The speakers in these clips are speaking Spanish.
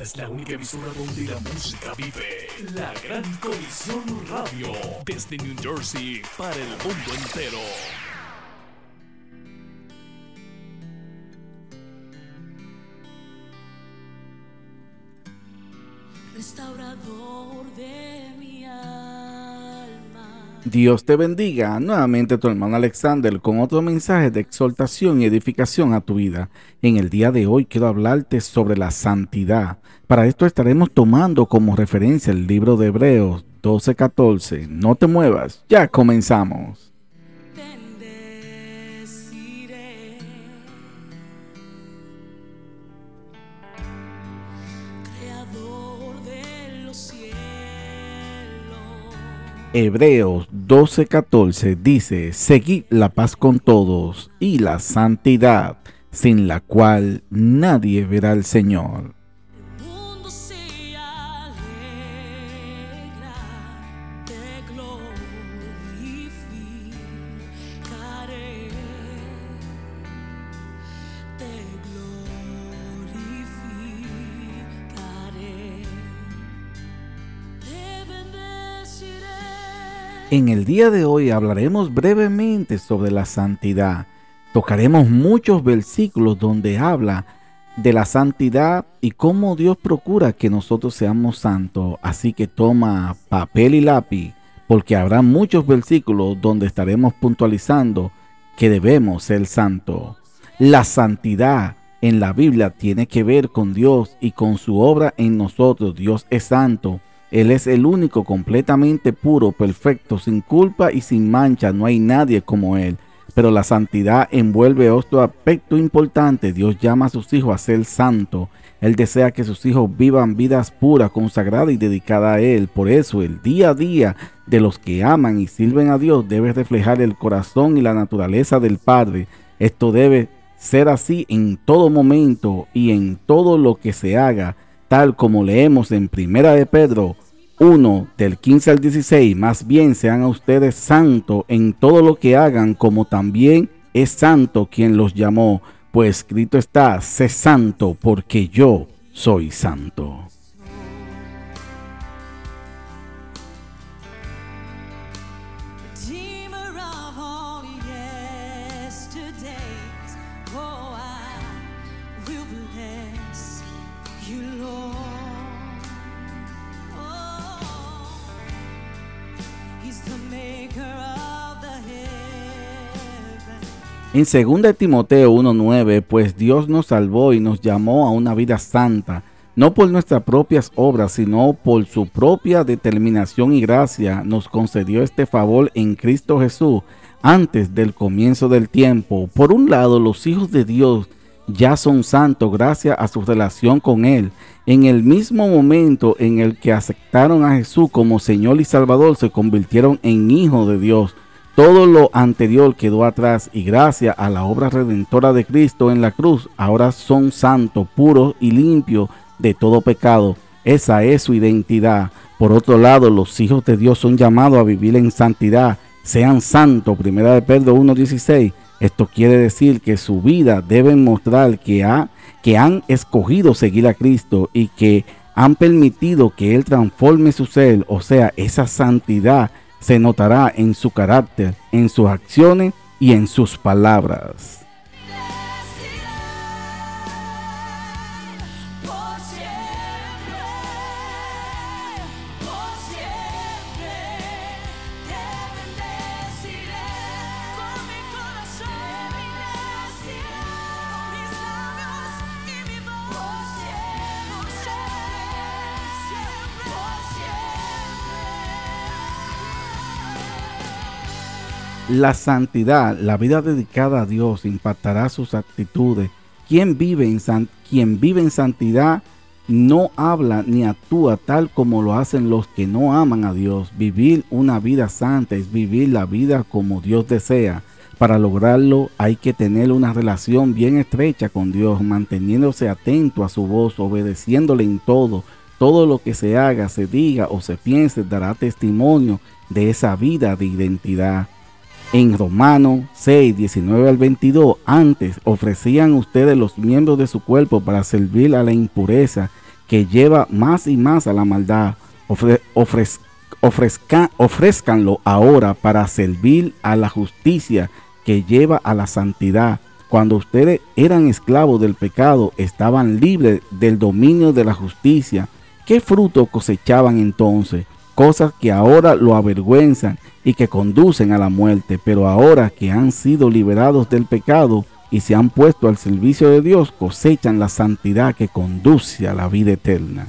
Es la única emisora donde la música vive. La Gran Colisión Radio. Desde New Jersey para el mundo entero. Restaurador de mi. Dios te bendiga. Nuevamente tu hermano Alexander con otro mensaje de exhortación y edificación a tu vida. En el día de hoy quiero hablarte sobre la santidad. Para esto estaremos tomando como referencia el libro de Hebreos 12:14. No te muevas, ya comenzamos. Hebreos 12:14 dice, seguid la paz con todos y la santidad, sin la cual nadie verá al Señor. En el día de hoy hablaremos brevemente sobre la santidad. Tocaremos muchos versículos donde habla de la santidad y cómo Dios procura que nosotros seamos santos. Así que toma papel y lápiz, porque habrá muchos versículos donde estaremos puntualizando que debemos ser santos. La santidad en la Biblia tiene que ver con Dios y con su obra en nosotros. Dios es santo. Él es el único completamente puro, perfecto, sin culpa y sin mancha. No hay nadie como Él. Pero la santidad envuelve otro aspecto importante. Dios llama a sus hijos a ser santos. Él desea que sus hijos vivan vidas puras, consagradas y dedicadas a Él. Por eso el día a día de los que aman y sirven a Dios debe reflejar el corazón y la naturaleza del Padre. Esto debe ser así en todo momento y en todo lo que se haga, tal como leemos en Primera de Pedro 1 del 15 al 16, más bien sean a ustedes santos en todo lo que hagan, como también es santo quien los llamó, pues escrito está, sé santo porque yo soy santo. En 2 Timoteo 1:9, pues Dios nos salvó y nos llamó a una vida santa, no por nuestras propias obras, sino por su propia determinación y gracia, nos concedió este favor en Cristo Jesús antes del comienzo del tiempo. Por un lado, los hijos de Dios ya son santos gracias a su relación con Él. En el mismo momento en el que aceptaron a Jesús como Señor y Salvador, se convirtieron en hijos de Dios. Todo lo anterior quedó atrás y gracias a la obra redentora de Cristo en la cruz, ahora son santos, puros y limpios de todo pecado. Esa es su identidad. Por otro lado, los hijos de Dios son llamados a vivir en santidad. Sean santos. Primera de Pedro 1.16. Esto quiere decir que su vida debe mostrar que, ha, que han escogido seguir a Cristo y que han permitido que Él transforme su ser. O sea, esa santidad se notará en su carácter, en sus acciones y en sus palabras. La santidad, la vida dedicada a Dios, impactará sus actitudes. Quien vive en, vive en santidad no habla ni actúa tal como lo hacen los que no aman a Dios. Vivir una vida santa es vivir la vida como Dios desea. Para lograrlo hay que tener una relación bien estrecha con Dios, manteniéndose atento a su voz, obedeciéndole en todo. Todo lo que se haga, se diga o se piense dará testimonio de esa vida de identidad. En Romanos 6, 19 al 22, antes ofrecían ustedes los miembros de su cuerpo para servir a la impureza que lleva más y más a la maldad. ofrezcanlo ahora para servir a la justicia que lleva a la santidad. Cuando ustedes eran esclavos del pecado, estaban libres del dominio de la justicia. ¿Qué fruto cosechaban entonces? Cosas que ahora lo avergüenzan y que conducen a la muerte, pero ahora que han sido liberados del pecado, y se han puesto al servicio de Dios, cosechan la santidad que conduce a la vida eterna.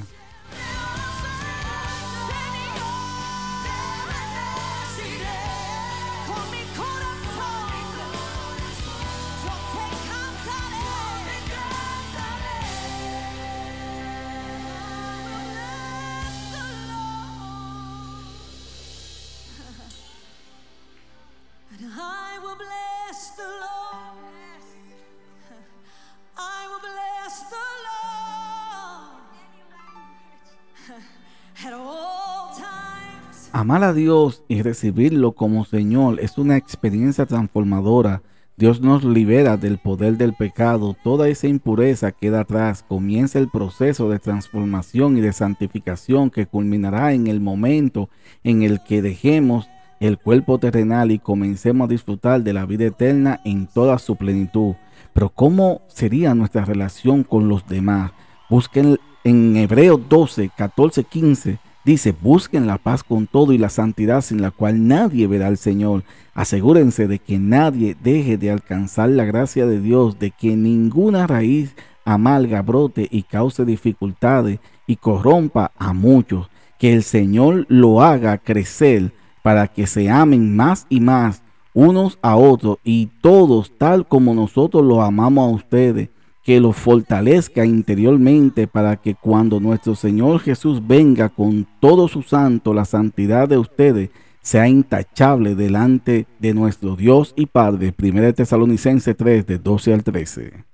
Amar a Dios y recibirlo como Señor es una experiencia transformadora. Dios nos libera del poder del pecado. Toda esa impureza queda atrás. Comienza el proceso de transformación y de santificación que culminará en el momento en el que dejemos el cuerpo terrenal y comencemos a disfrutar de la vida eterna en toda su plenitud. Pero ¿cómo sería nuestra relación con los demás? Busquen en Hebreos 12, 14, 15 Dice, busquen la paz con todo y la santidad sin la cual nadie verá al Señor. Asegúrense de que nadie deje de alcanzar la gracia de Dios, de que ninguna raíz amalga brote y cause dificultades y corrompa a muchos. Que el Señor lo haga crecer para que se amen más y más unos a otros y todos tal como nosotros los amamos a ustedes que los fortalezca interiormente para que cuando nuestro Señor Jesús venga con todo su santo, la santidad de ustedes sea intachable delante de nuestro Dios y Padre. 1 Tesalonicense 3, de 12 al 13.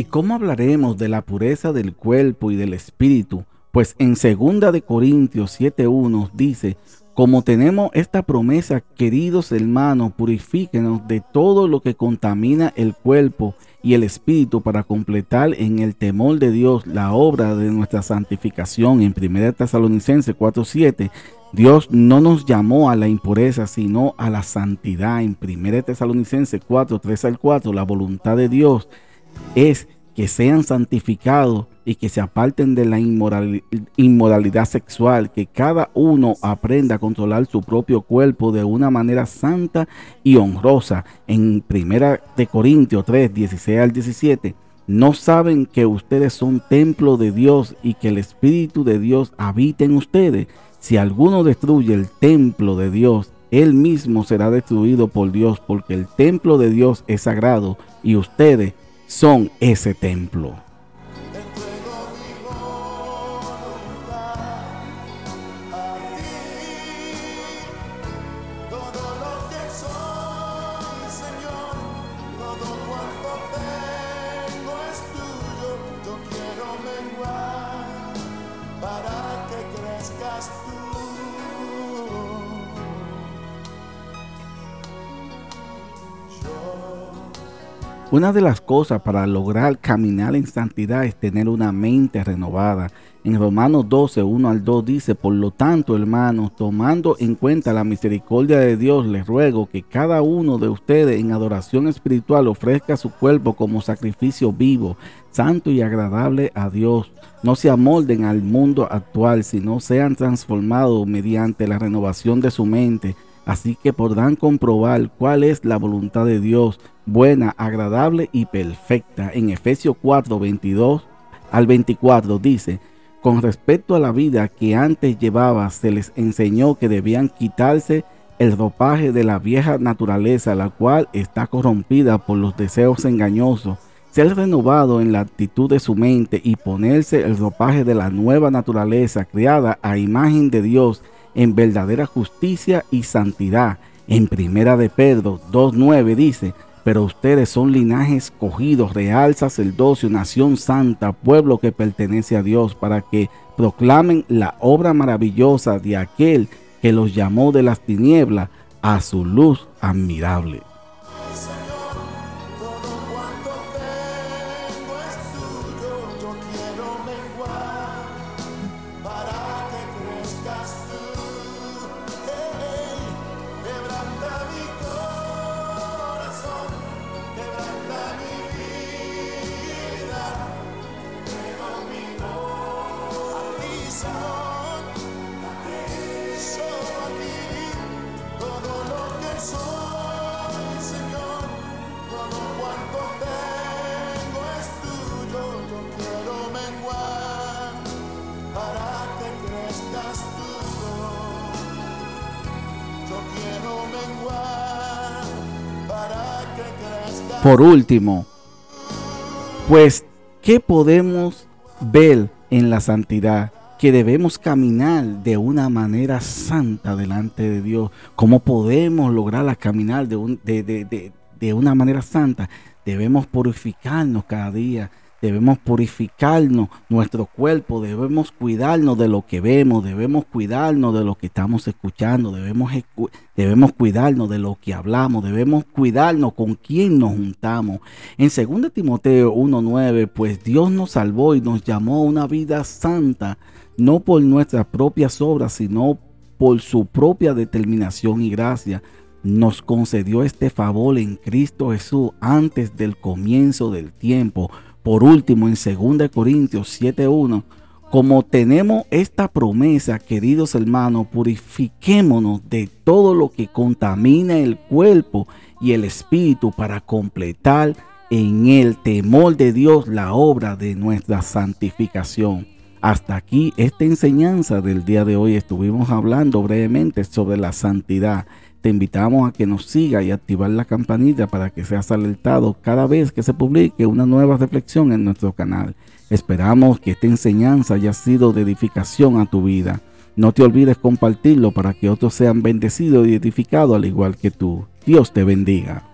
¿Y cómo hablaremos de la pureza del cuerpo y del espíritu? Pues en 2 de Corintios 7:1 dice, como tenemos esta promesa, queridos hermanos, purifíquenos de todo lo que contamina el cuerpo y el espíritu para completar en el temor de Dios la obra de nuestra santificación. En 1 Tesalonicenses 4:7, Dios no nos llamó a la impureza, sino a la santidad. En 1 Tesalonicenses 4:3 al 4, la voluntad de Dios es que sean santificados y que se aparten de la inmoralidad sexual, que cada uno aprenda a controlar su propio cuerpo de una manera santa y honrosa. En Primera de Corintios 3, 16 al 17, no saben que ustedes son templo de Dios y que el Espíritu de Dios habita en ustedes. Si alguno destruye el templo de Dios, él mismo será destruido por Dios, porque el templo de Dios es sagrado y ustedes son ese templo. Una de las cosas para lograr caminar en santidad es tener una mente renovada. En Romanos 12, 1 al 2 dice, por lo tanto, hermanos, tomando en cuenta la misericordia de Dios, les ruego que cada uno de ustedes en adoración espiritual ofrezca su cuerpo como sacrificio vivo, santo y agradable a Dios. No se amolden al mundo actual, sino sean transformados mediante la renovación de su mente Así que podrán comprobar cuál es la voluntad de Dios, buena, agradable y perfecta. En Efesios 4, 22 al 24 dice, con respecto a la vida que antes llevaba, se les enseñó que debían quitarse el ropaje de la vieja naturaleza, la cual está corrompida por los deseos engañosos, ser renovado en la actitud de su mente y ponerse el ropaje de la nueva naturaleza creada a imagen de Dios en verdadera justicia y santidad. En primera de Pedro 2.9 dice, pero ustedes son linaje escogido, real sacerdocio, nación santa, pueblo que pertenece a Dios, para que proclamen la obra maravillosa de aquel que los llamó de las tinieblas a su luz admirable. Por último, pues, ¿qué podemos ver en la santidad? Que debemos caminar de una manera santa delante de Dios. ¿Cómo podemos lograr caminar de, de una manera santa? Debemos purificarnos cada día debemos purificarnos nuestro cuerpo, debemos cuidarnos de lo que vemos, debemos cuidarnos de lo que estamos escuchando, debemos, debemos cuidarnos de lo que hablamos, debemos cuidarnos con quién nos juntamos. En 2 Timoteo 1.9, pues Dios nos salvó y nos llamó a una vida santa, no por nuestras propias obras, sino por su propia determinación y gracia nos concedió este favor en Cristo Jesús antes del comienzo del tiempo por último, en 2 Corintios 7.1, como tenemos esta promesa, queridos hermanos, purifiquémonos de todo lo que contamina el cuerpo y el espíritu para completar en el temor de Dios la obra de nuestra santificación. Hasta aquí esta enseñanza del día de hoy estuvimos hablando brevemente sobre la santidad te invitamos a que nos siga y activar la campanita para que seas alertado cada vez que se publique una nueva reflexión en nuestro canal. Esperamos que esta enseñanza haya sido de edificación a tu vida. No te olvides compartirlo para que otros sean bendecidos y edificados al igual que tú. Dios te bendiga.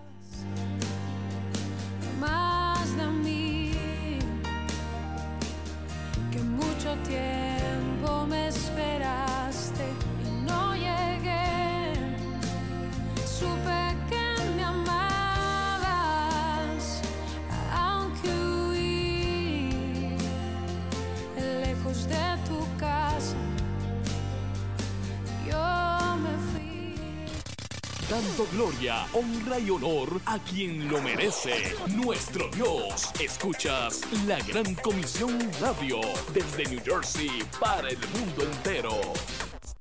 Dando gloria, honra y honor a quien lo merece, nuestro Dios. Escuchas la Gran Comisión Radio desde New Jersey para el mundo entero.